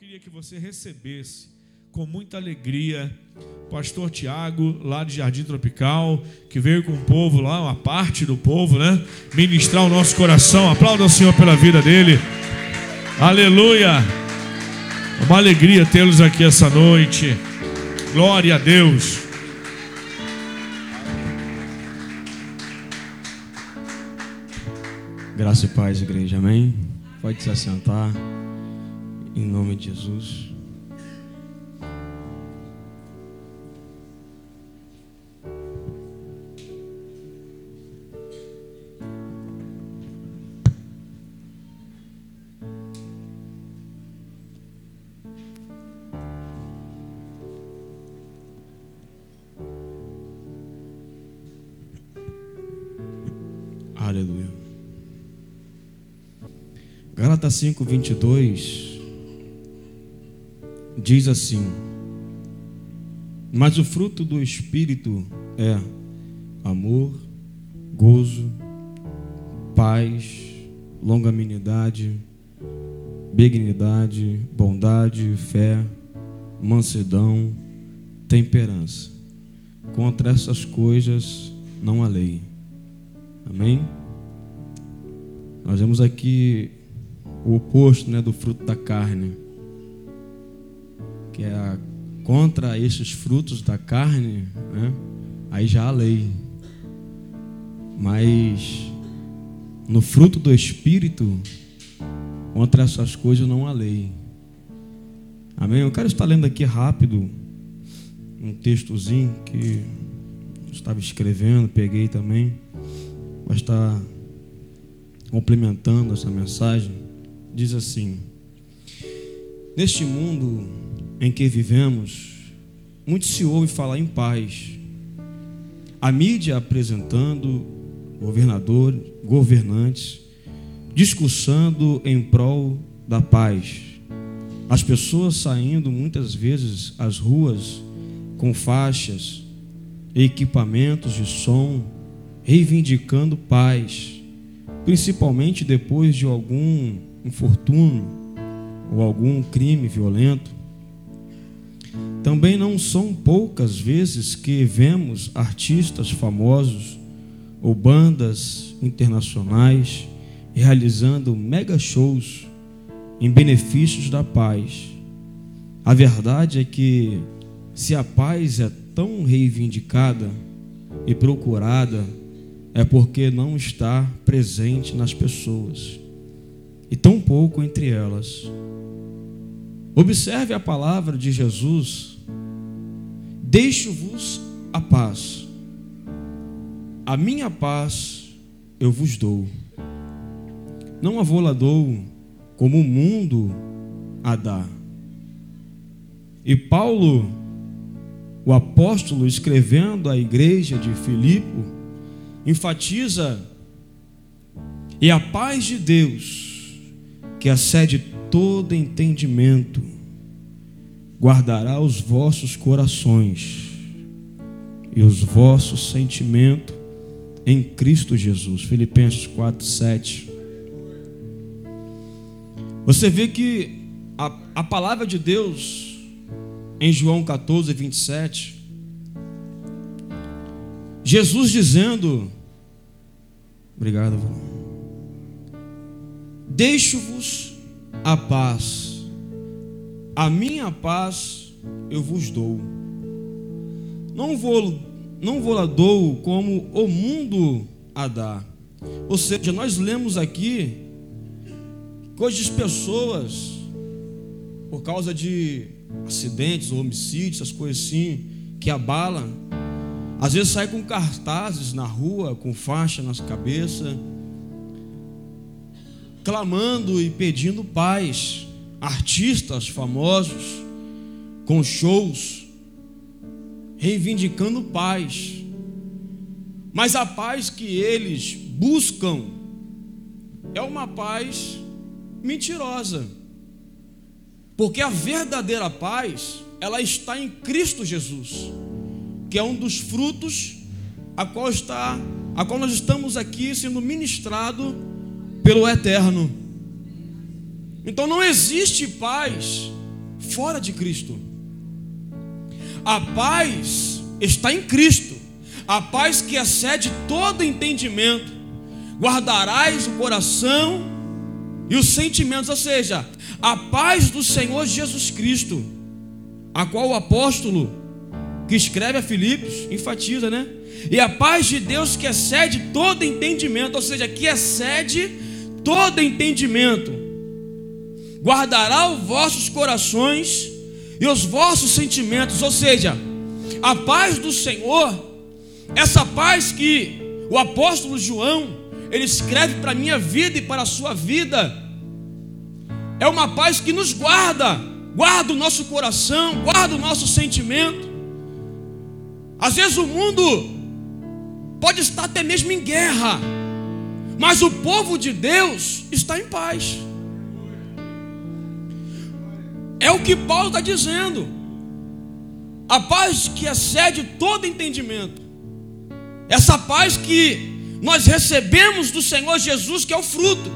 queria que você recebesse com muita alegria o pastor Tiago, lá de Jardim Tropical, que veio com o povo lá, uma parte do povo, né? Ministrar o nosso coração. Aplauda o Senhor pela vida dele. Aleluia! Uma alegria tê-los aqui essa noite. Glória a Deus. Graça e paz, igreja. Amém? Pode se assentar. Em nome de Jesus. Aleluia. Gálatas 5, 22 diz assim: Mas o fruto do Espírito é amor, gozo, paz, longanimidade, benignidade, bondade, fé, mansidão, temperança. Contra essas coisas não há lei. Amém? Nós vemos aqui o oposto né, do fruto da carne, que é a, contra esses frutos da carne, né, aí já há lei. Mas no fruto do Espírito, contra essas coisas não há lei. Amém? Eu quero estar lendo aqui rápido um textozinho que eu estava escrevendo, peguei também, mas está complementando essa mensagem. Diz assim: Neste mundo em que vivemos, muito se ouve falar em paz. A mídia apresentando governador, governantes, discussando em prol da paz. As pessoas saindo muitas vezes às ruas com faixas, equipamentos de som, reivindicando paz, principalmente depois de algum infortúnio ou algum crime violento. Também não são poucas vezes que vemos artistas famosos ou bandas internacionais realizando mega shows em benefícios da paz. A verdade é que se a paz é tão reivindicada e procurada, é porque não está presente nas pessoas e tão pouco entre elas. Observe a palavra de Jesus: Deixo-vos a paz, a minha paz eu vos dou. Não a vou lá dou como o mundo a dá. E Paulo, o apóstolo, escrevendo à igreja de Filipe, enfatiza: E a paz de Deus, que excede todo entendimento, guardará os vossos corações e os vossos sentimentos em Cristo Jesus. Filipenses 4, 7. Você vê que a, a palavra de Deus, em João 14, 27, Jesus dizendo: Obrigado, Deixo-vos a paz, a minha paz eu vos dou. Não vou, não vou lá dou como o mundo a dá. Ou seja, nós lemos aqui coisas pessoas por causa de acidentes homicídios, essas coisas assim, que abalam. Às vezes sai com cartazes na rua, com faixa nas cabeças, clamando e pedindo paz. Artistas famosos com shows reivindicando paz. Mas a paz que eles buscam é uma paz mentirosa. Porque a verdadeira paz, ela está em Cristo Jesus, que é um dos frutos a qual está, a qual nós estamos aqui sendo ministrado pelo eterno. Então não existe paz fora de Cristo. A paz está em Cristo, a paz que excede todo entendimento. Guardarás o coração e os sentimentos, ou seja, a paz do Senhor Jesus Cristo, a qual o apóstolo que escreve a Filipos enfatiza, né? E a paz de Deus que excede todo entendimento, ou seja, que excede todo entendimento, guardará os vossos corações e os vossos sentimentos, ou seja, a paz do Senhor, essa paz que o apóstolo João ele escreve para a minha vida e para a sua vida, é uma paz que nos guarda, guarda o nosso coração, guarda o nosso sentimento. Às vezes o mundo pode estar até mesmo em guerra, mas o povo de Deus está em paz. É o que Paulo está dizendo. A paz que excede todo entendimento. Essa paz que nós recebemos do Senhor Jesus, que é o fruto,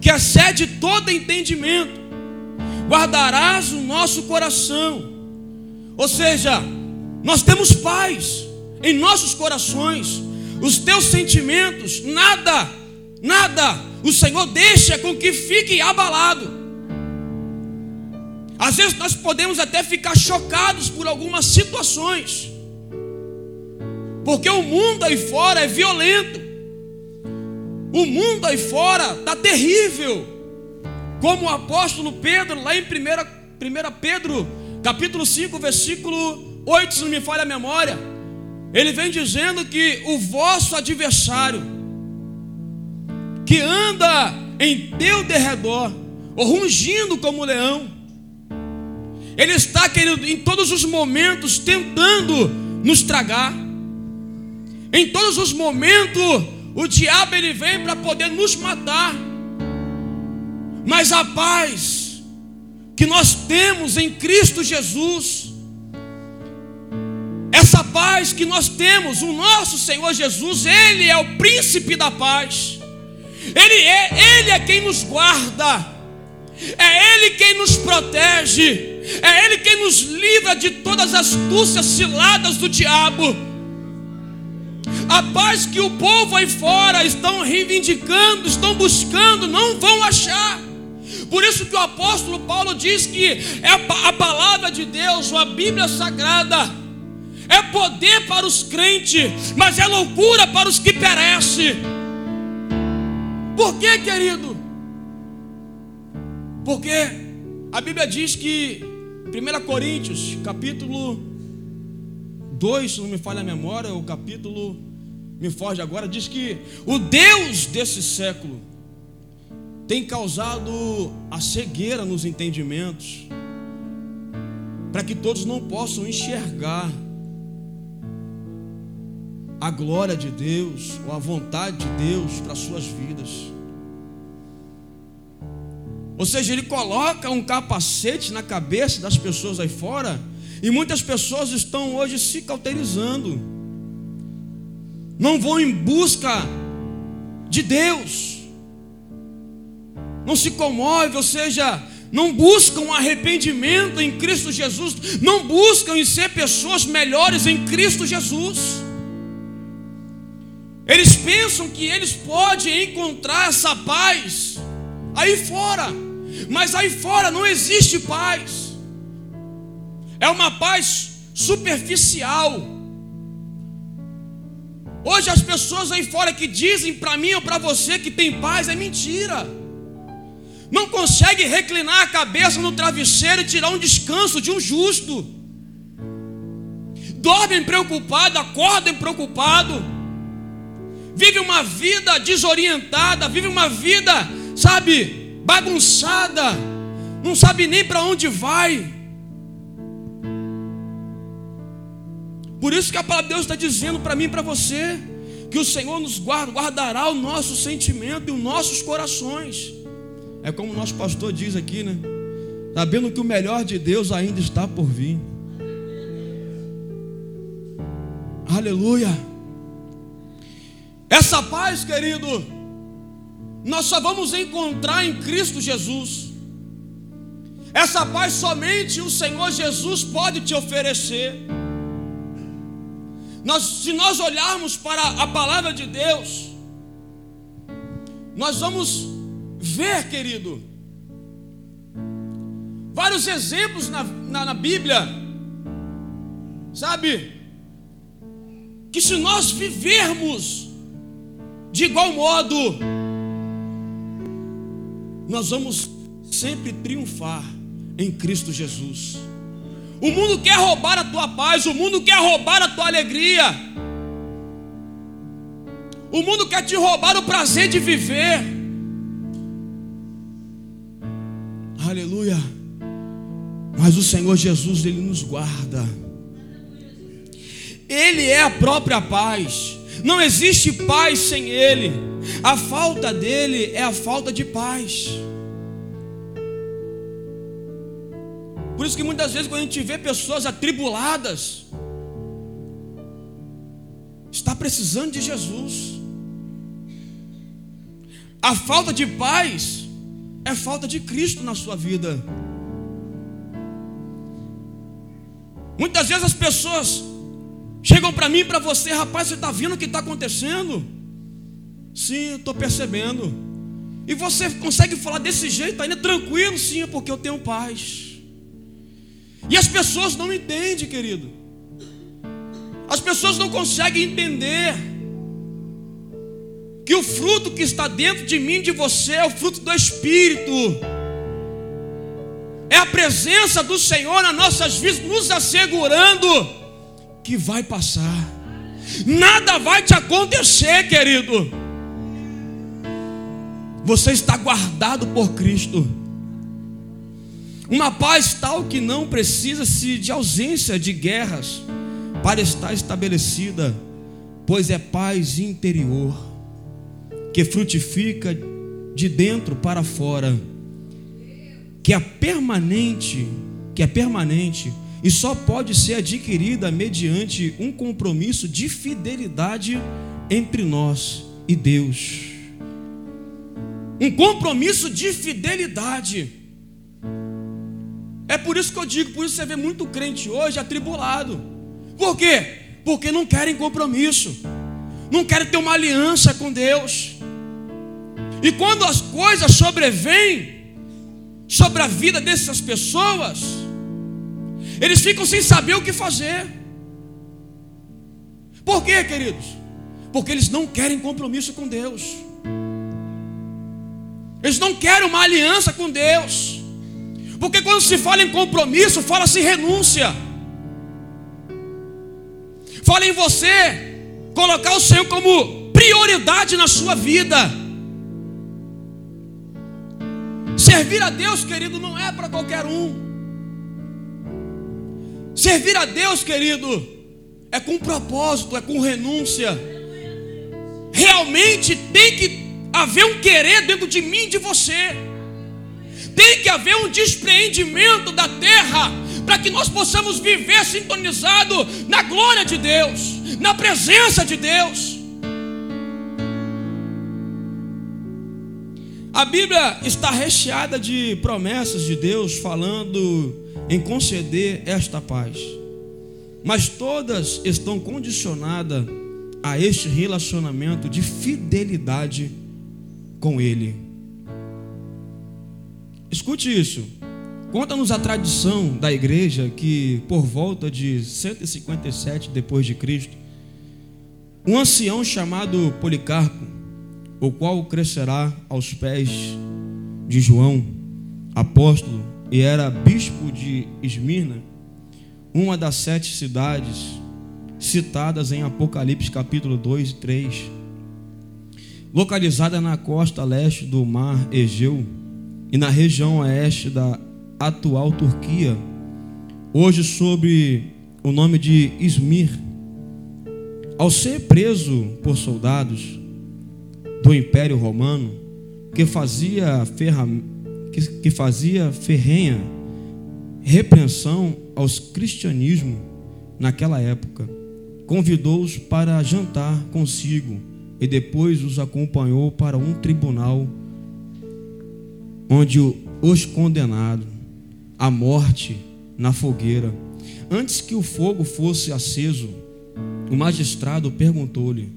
que excede todo entendimento. Guardarás o nosso coração. Ou seja, nós temos paz em nossos corações. Os teus sentimentos, nada, nada, o Senhor deixa com que fique abalado. Às vezes nós podemos até ficar chocados por algumas situações, porque o mundo aí fora é violento, o mundo aí fora está terrível, como o apóstolo Pedro, lá em 1 Pedro, capítulo 5, versículo 8, se não me falha a memória, ele vem dizendo que o vosso adversário, que anda em teu derredor, rugindo como leão, ele está, querido, em todos os momentos tentando nos tragar. Em todos os momentos, o diabo ele vem para poder nos matar. Mas a paz que nós temos em Cristo Jesus, essa paz que nós temos, o nosso Senhor Jesus, Ele é o príncipe da paz. Ele é, Ele é quem nos guarda. É Ele quem nos protege. É Ele quem nos livra de todas as astúcias ciladas do diabo. A paz que o povo aí fora estão reivindicando, estão buscando, não vão achar. Por isso que o apóstolo Paulo diz que é a palavra de Deus, a Bíblia Sagrada, é poder para os crentes, mas é loucura para os que perecem. Por quê, querido? Porque a Bíblia diz que 1 Coríntios, capítulo 2, se não me falha a memória, o capítulo me foge agora, diz que o Deus desse século tem causado a cegueira nos entendimentos, para que todos não possam enxergar a glória de Deus ou a vontade de Deus para suas vidas. Ou seja, ele coloca um capacete na cabeça das pessoas aí fora, e muitas pessoas estão hoje se cauterizando, não vão em busca de Deus, não se comove, ou seja, não buscam arrependimento em Cristo Jesus, não buscam em ser pessoas melhores em Cristo Jesus. Eles pensam que eles podem encontrar essa paz aí fora. Mas aí fora não existe paz. É uma paz superficial. Hoje as pessoas aí fora que dizem para mim ou para você que tem paz é mentira. Não consegue reclinar a cabeça no travesseiro e tirar um descanso de um justo. Dormem preocupado, acordem preocupado. Vive uma vida desorientada, vive uma vida, sabe, bagunçada, não sabe nem para onde vai. Por isso que a palavra de Deus está dizendo para mim e para você que o Senhor nos guarda, guardará o nosso sentimento e os nossos corações. É como o nosso pastor diz aqui, né? Sabendo que o melhor de Deus ainda está por vir. Aleluia. Essa paz, querido, nós só vamos encontrar em Cristo Jesus. Essa paz somente o Senhor Jesus pode te oferecer. Nós, se nós olharmos para a palavra de Deus, nós vamos ver, querido, vários exemplos na, na, na Bíblia, sabe? Que se nós vivermos de igual modo, nós vamos sempre triunfar em Cristo Jesus. O mundo quer roubar a tua paz, o mundo quer roubar a tua alegria. O mundo quer te roubar o prazer de viver. Aleluia. Mas o Senhor Jesus, Ele nos guarda. Ele é a própria paz. Não existe paz sem Ele. A falta dele é a falta de paz. Por isso que muitas vezes quando a gente vê pessoas atribuladas, está precisando de Jesus. A falta de paz é falta de Cristo na sua vida. Muitas vezes as pessoas chegam para mim e para você, rapaz, você está vendo o que está acontecendo? Sim, estou percebendo. E você consegue falar desse jeito ainda tranquilo? Sim, é porque eu tenho paz. E as pessoas não entendem, querido. As pessoas não conseguem entender que o fruto que está dentro de mim, de você, é o fruto do Espírito. É a presença do Senhor nas nossas vidas, nos assegurando que vai passar. Nada vai te acontecer, querido. Você está guardado por Cristo. Uma paz tal que não precisa-se de ausência de guerras para estar estabelecida, pois é paz interior, que frutifica de dentro para fora, que é permanente, que é permanente e só pode ser adquirida mediante um compromisso de fidelidade entre nós e Deus. Um compromisso de fidelidade. É por isso que eu digo, por isso você vê muito crente hoje atribulado. Por quê? Porque não querem compromisso, não querem ter uma aliança com Deus. E quando as coisas sobrevêm sobre a vida dessas pessoas, eles ficam sem saber o que fazer. Por quê, queridos? Porque eles não querem compromisso com Deus. Eles não querem uma aliança com Deus. Porque quando se fala em compromisso, fala-se renúncia. Fala em você colocar o Senhor como prioridade na sua vida. Servir a Deus, querido, não é para qualquer um. Servir a Deus, querido, é com propósito, é com renúncia. Realmente tem que haver um querer dentro de mim e de você. Tem que haver um despreendimento da terra para que nós possamos viver sintonizado na glória de Deus, na presença de Deus. A Bíblia está recheada de promessas de Deus falando em conceder esta paz, mas todas estão condicionadas a este relacionamento de fidelidade com Ele. Escute isso. Conta-nos a tradição da igreja que por volta de 157 depois de Cristo, um ancião chamado Policarpo, o qual crescerá aos pés de João, apóstolo, e era bispo de Esmirna, uma das sete cidades citadas em Apocalipse capítulo 2 e 3, localizada na costa leste do mar Egeu, e na região oeste da atual Turquia, hoje sob o nome de Izmir. Ao ser preso por soldados do Império Romano, que fazia, ferra, que, que fazia ferrenha repreensão aos cristianismo naquela época, convidou-os para jantar consigo e depois os acompanhou para um tribunal onde os condenados a morte na fogueira. Antes que o fogo fosse aceso, o magistrado perguntou-lhe: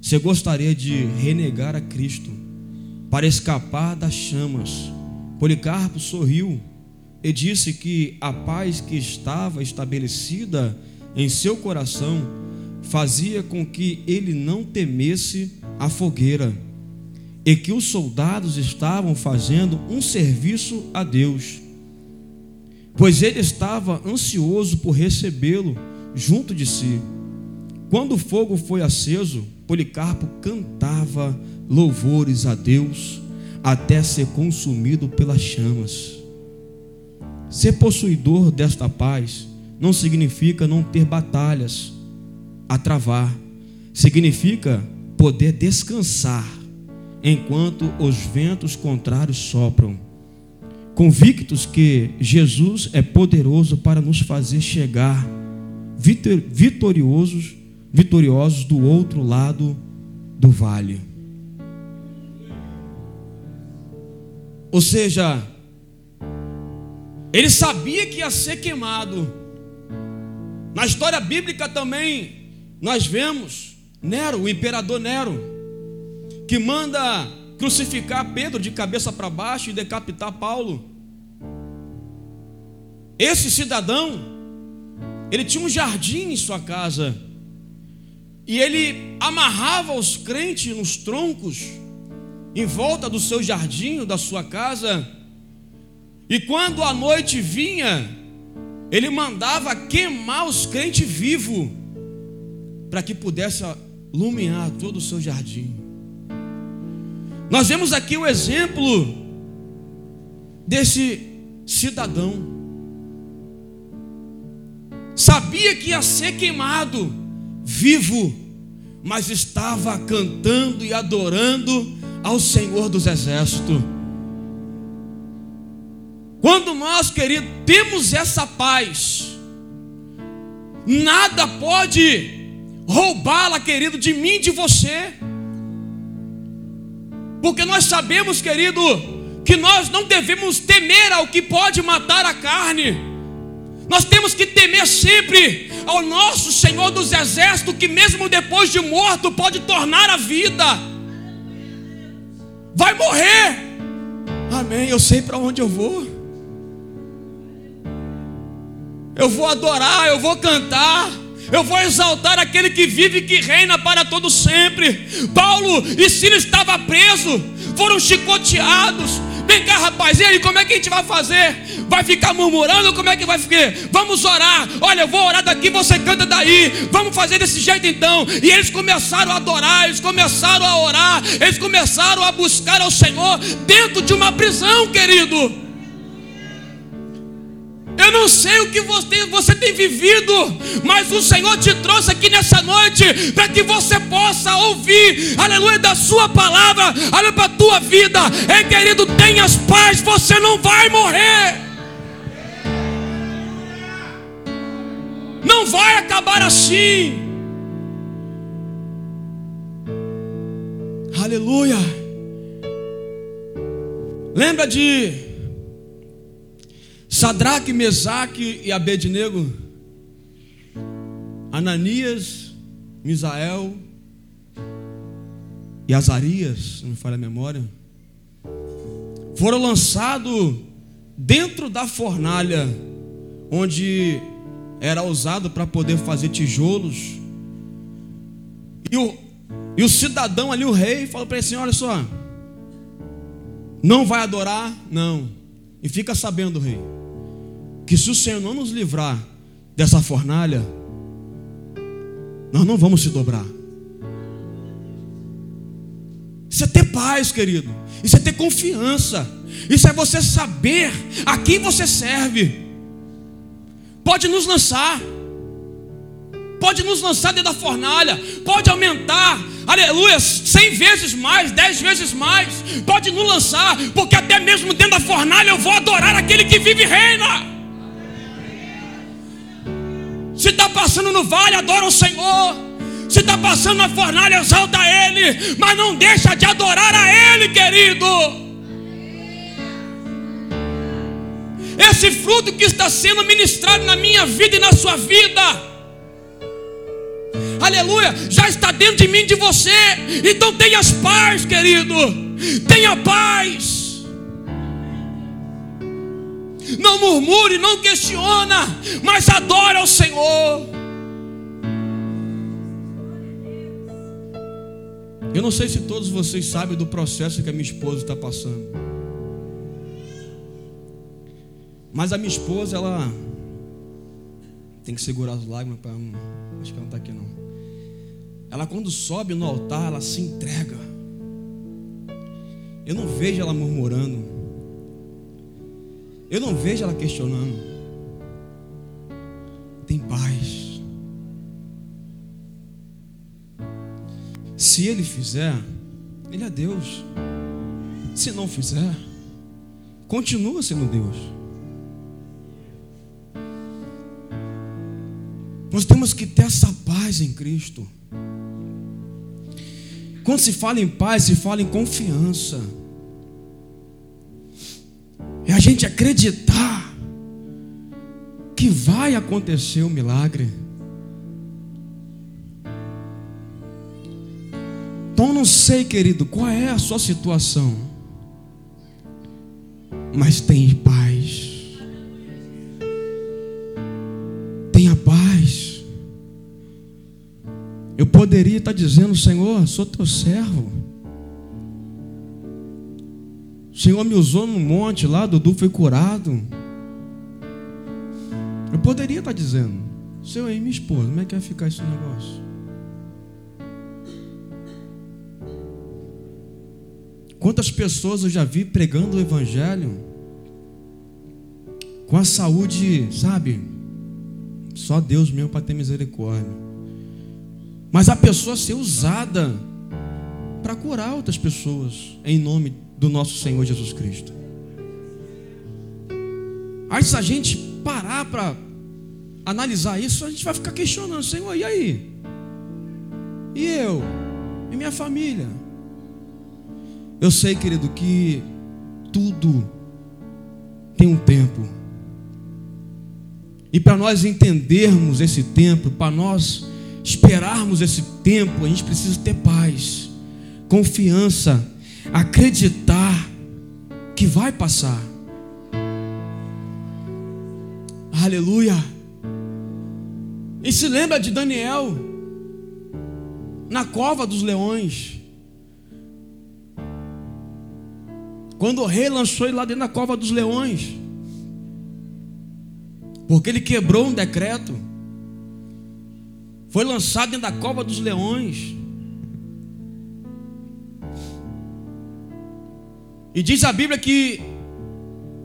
Você gostaria de renegar a Cristo para escapar das chamas? Policarpo sorriu e disse que a paz que estava estabelecida em seu coração fazia com que ele não temesse a fogueira e que os soldados estavam fazendo um serviço a Deus, pois ele estava ansioso por recebê-lo junto de si. Quando o fogo foi aceso, Policarpo cantava louvores a Deus até ser consumido pelas chamas. Ser possuidor desta paz não significa não ter batalhas a travar, significa poder descansar enquanto os ventos contrários sopram, convictos que Jesus é poderoso para nos fazer chegar vitoriosos, vitoriosos do outro lado do vale. Ou seja, ele sabia que ia ser queimado. Na história bíblica também nós vemos Nero, o imperador Nero, que manda crucificar Pedro de cabeça para baixo e decapitar Paulo. Esse cidadão, ele tinha um jardim em sua casa, e ele amarrava os crentes nos troncos, em volta do seu jardim, da sua casa, e quando a noite vinha, ele mandava queimar os crentes vivos, para que pudesse iluminar todo o seu jardim. Nós vemos aqui o exemplo desse cidadão. Sabia que ia ser queimado, vivo, mas estava cantando e adorando ao Senhor dos Exércitos. Quando nós, querido, temos essa paz, nada pode roubá-la, querido, de mim e de você. Porque nós sabemos, querido, que nós não devemos temer ao que pode matar a carne. Nós temos que temer sempre ao nosso Senhor dos Exércitos, que mesmo depois de morto pode tornar a vida. Vai morrer. Amém. Eu sei para onde eu vou. Eu vou adorar, eu vou cantar. Eu vou exaltar aquele que vive e que reina para todo sempre. Paulo e Silas estavam presos, foram chicoteados. Vem cá, rapaz, e aí, como é que a gente vai fazer? Vai ficar murmurando? Como é que vai ficar? Vamos orar. Olha, eu vou orar daqui, você canta daí. Vamos fazer desse jeito então. E eles começaram a adorar, eles começaram a orar, eles começaram a buscar ao Senhor dentro de uma prisão, querido. Eu não sei o que você, você tem vivido, mas o Senhor te trouxe aqui nessa noite para que você possa ouvir, aleluia, da Sua palavra, olha para a tua vida. Ei, querido, tenhas paz, você não vai morrer. Não vai acabar assim. Aleluia. Lembra de Sadraque, Mesaque e Abednego, Ananias, Misael e Azarias, não me falha a memória, foram lançados dentro da fornalha, onde era usado para poder fazer tijolos. E o, e o cidadão ali, o rei, falou para ele assim: Olha só, não vai adorar? Não. E fica sabendo, rei que se o Senhor não nos livrar dessa fornalha, nós não vamos se dobrar. Isso é ter paz, querido. Isso é ter confiança. Isso é você saber a quem você serve. Pode nos lançar. Pode nos lançar dentro da fornalha. Pode aumentar. Aleluia. Cem vezes mais, dez vezes mais. Pode nos lançar. Porque até mesmo dentro da fornalha eu vou adorar aquele que vive e reina. Se está passando no vale, adora o Senhor. Se está passando na fornalha, exalta Ele. Mas não deixa de adorar a Ele, querido. esse fruto que está sendo ministrado na minha vida e na sua vida. Aleluia, já está dentro de mim de você. Então tenha paz, querido. Tenha paz. Não murmure, não questiona, mas adore ao Senhor. Eu não sei se todos vocês sabem do processo que a minha esposa está passando. Mas a minha esposa, ela tem que segurar as lágrimas para acho que ela não está aqui não. Ela quando sobe no altar, ela se entrega. Eu não vejo ela murmurando. Eu não vejo ela questionando. Tem paz. Se ele fizer, ele é Deus. Se não fizer, continua sendo Deus. Nós temos que ter essa paz em Cristo. Quando se fala em paz, se fala em confiança. Gente acreditar que vai acontecer o milagre. Então não sei, querido, qual é a sua situação. Mas tem paz. Eu poderia estar dizendo, Senhor, sou teu servo. Senhor me usou no monte lá, Dudu foi curado. Eu poderia estar dizendo, Senhor, e minha esposa, como é que vai ficar esse negócio? Quantas pessoas eu já vi pregando o Evangelho com a saúde, sabe? Só Deus mesmo para ter misericórdia. Mas a pessoa ser usada para curar outras pessoas em nome do nosso Senhor Jesus Cristo. Aí se a gente parar para analisar isso, a gente vai ficar questionando, Senhor, e aí? E eu? E minha família? Eu sei, querido, que tudo tem um tempo. E para nós entendermos esse tempo, para nós esperarmos esse tempo, a gente precisa ter paz, confiança, acreditar que vai passar. Aleluia. E se lembra de Daniel na cova dos leões. Quando o rei lançou ele lá dentro da cova dos leões. Porque ele quebrou um decreto. Foi lançado dentro da cova dos leões. E diz a Bíblia que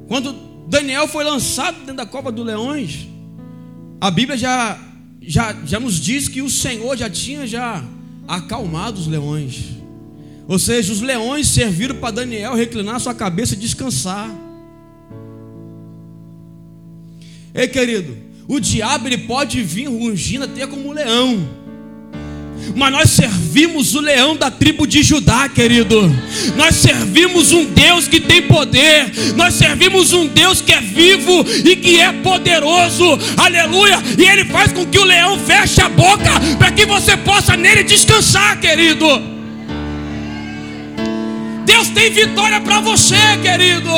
quando Daniel foi lançado dentro da cova dos leões, a Bíblia já, já, já nos diz que o Senhor já tinha já acalmado os leões. Ou seja, os leões serviram para Daniel reclinar sua cabeça e descansar. Ei, querido, o diabo ele pode vir rugindo até como um leão. Mas nós servimos o leão da tribo de Judá, querido. Nós servimos um Deus que tem poder. Nós servimos um Deus que é vivo e que é poderoso. Aleluia! E ele faz com que o leão feche a boca para que você possa nele descansar, querido. Deus tem vitória para você, querido.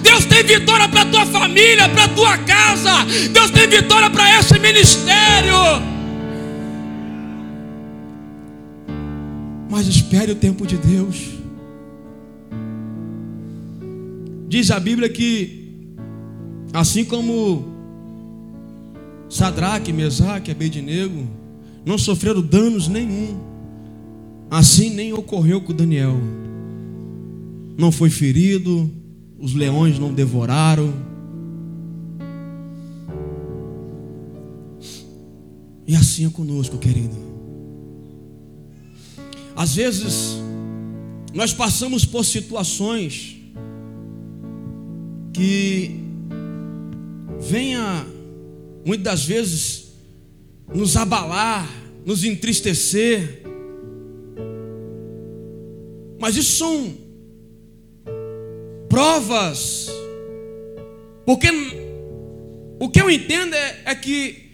Deus tem vitória para tua família, para tua casa. Deus tem vitória para esse ministério. Mas espere o tempo de Deus. Diz a Bíblia que, assim como Sadraque, Mesaque Abednego não sofreram danos nenhum, assim nem ocorreu com Daniel. Não foi ferido, os leões não devoraram. E assim é conosco, querido. Às vezes, nós passamos por situações que venha, muitas das vezes, nos abalar, nos entristecer. Mas isso são provas Porque o que eu entendo é, é que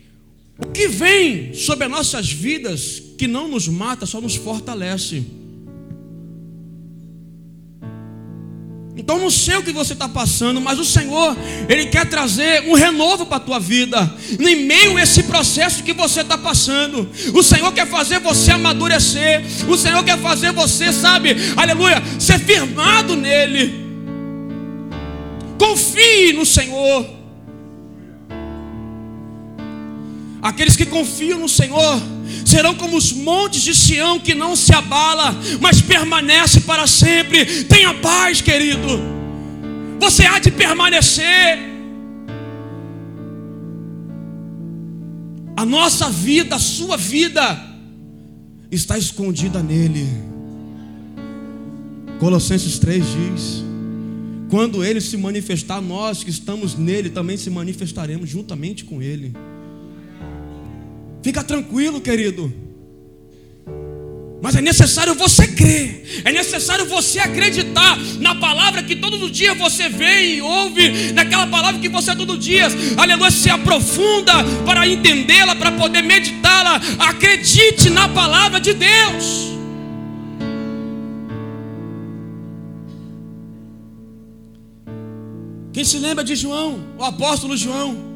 o que vem sobre as nossas vidas que não nos mata, só nos fortalece. Então não sei o que você está passando, mas o Senhor, Ele quer trazer um renovo para a tua vida, em meio a esse processo que você está passando. O Senhor quer fazer você amadurecer, o Senhor quer fazer você, sabe, aleluia, ser firmado nele. Confie no Senhor. Aqueles que confiam no Senhor serão como os montes de Sião que não se abala, mas permanece para sempre. Tenha paz, querido. Você há de permanecer. A nossa vida, a sua vida está escondida nele. Colossenses 3 diz: Quando ele se manifestar, nós que estamos nele também se manifestaremos juntamente com ele. Fica tranquilo, querido. Mas é necessário você crer, é necessário você acreditar na palavra que todos os dias você vê e ouve, naquela palavra que você todo dia, aleluia, se aprofunda para entendê-la, para poder meditá-la. Acredite na palavra de Deus. Quem se lembra de João, o apóstolo João?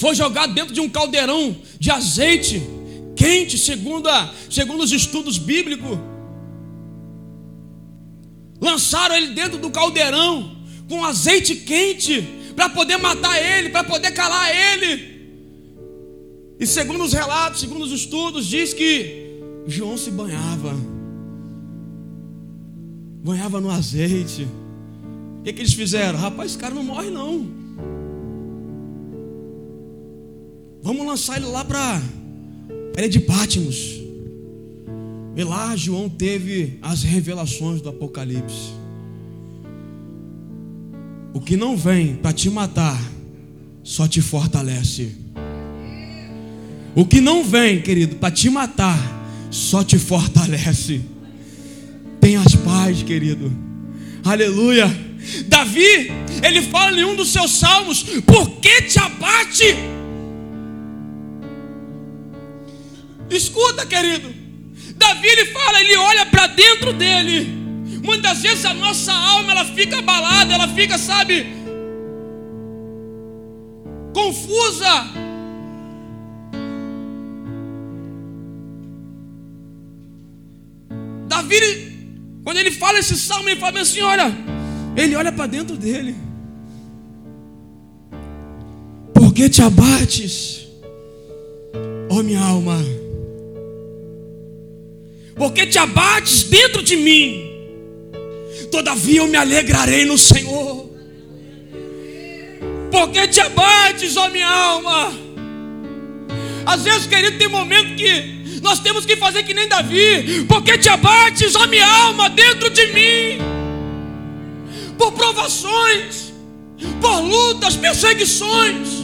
Foi jogado dentro de um caldeirão de azeite quente, segundo, a, segundo os estudos bíblicos. Lançaram ele dentro do caldeirão com azeite quente para poder matar ele, para poder calar ele. E segundo os relatos, segundo os estudos, diz que João se banhava. Banhava no azeite. O que, que eles fizeram? Rapaz, esse cara não morre não. Vamos lançar ele lá para a de Pátimos. E lá João teve as revelações do Apocalipse. O que não vem para te matar, só te fortalece. O que não vem, querido, para te matar, só te fortalece. Tenha as paz, querido. Aleluia. Davi, ele fala em um dos seus salmos: Por que te abate? Escuta, querido. Davi ele fala, ele olha para dentro dele. Muitas vezes a nossa alma ela fica abalada, ela fica, sabe, confusa. Davi, quando ele fala esse salmo, ele fala assim: olha, ele olha para dentro dele. Por que te abates, ó oh, minha alma? Porque te abates dentro de mim. Todavia eu me alegrarei no Senhor. Porque te abates, ó minha alma. Às vezes, querido, tem momento que nós temos que fazer que nem Davi. Porque te abates, ó minha alma, dentro de mim. Por provações, por lutas, perseguições.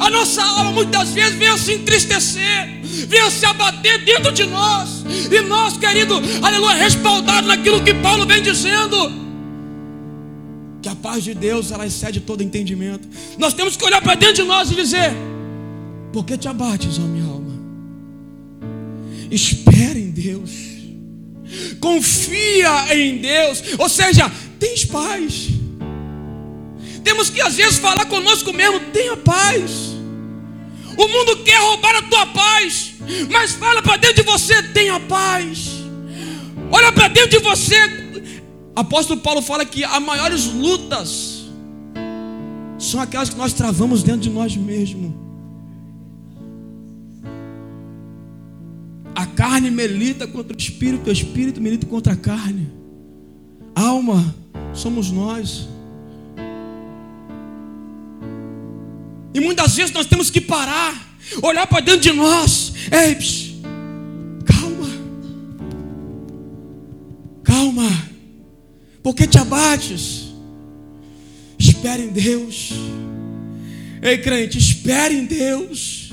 A nossa alma muitas vezes vem a se entristecer, vem a se abater dentro de nós. E nós, querido, aleluia, respaldado naquilo que Paulo vem dizendo. Que a paz de Deus, ela excede todo entendimento. Nós temos que olhar para dentro de nós e dizer: Por que te abates, ó minha alma? Espera em Deus. Confia em Deus. Ou seja, tens paz. Temos que às vezes falar conosco mesmo: tenha paz. O mundo quer roubar a tua paz, mas fala para dentro de você: tenha paz. Olha para dentro de você. Apóstolo Paulo fala que as maiores lutas são aquelas que nós travamos dentro de nós mesmos. A carne milita contra o espírito, o espírito milita contra a carne. Alma, somos nós. E muitas vezes nós temos que parar, olhar para dentro de nós. Ei, psh, calma. Calma. Porque te abates? Espere em Deus. Ei, crente, espere em Deus.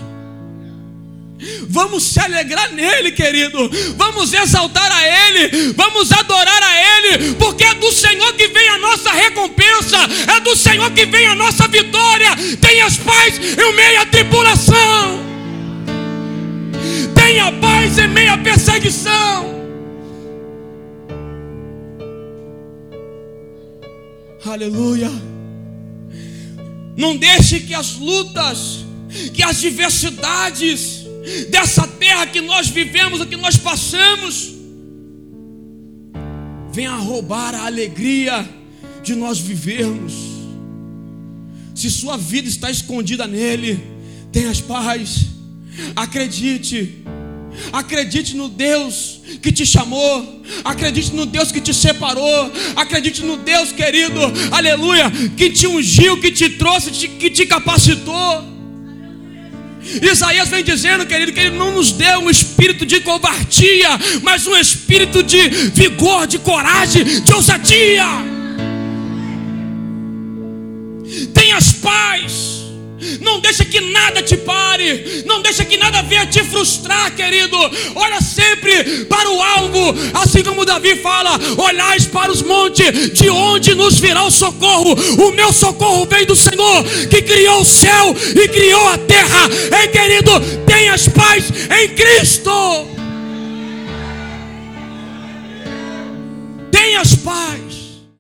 Vamos se alegrar nele, querido. Vamos exaltar a ele. Vamos adorar a ele. Porque é do Senhor que vem a nossa recompensa. É do Senhor que vem a nossa vitória. Tenhas paz em meio à tribulação. Tenha paz em meio à perseguição. Aleluia. Não deixe que as lutas, que as diversidades dessa terra que nós vivemos, que nós passamos, venha roubar a alegria de nós vivermos. Se sua vida está escondida nele, tenha paz. Acredite. Acredite no Deus que te chamou, acredite no Deus que te separou, acredite no Deus querido, aleluia, que te ungiu, que te trouxe, que te capacitou. Isaías vem dizendo, querido, que Ele não nos deu um espírito de covardia, mas um espírito de vigor, de coragem, de ousadia. Tenhas paz. Não deixa que nada te pare. Não deixa que nada venha te frustrar, querido. Olha sempre para o alvo. Assim como Davi fala: olhais para os montes, de onde nos virá o socorro. O meu socorro vem do Senhor, que criou o céu e criou a terra. Ei, querido, tenhas paz em Cristo. Tenhas paz.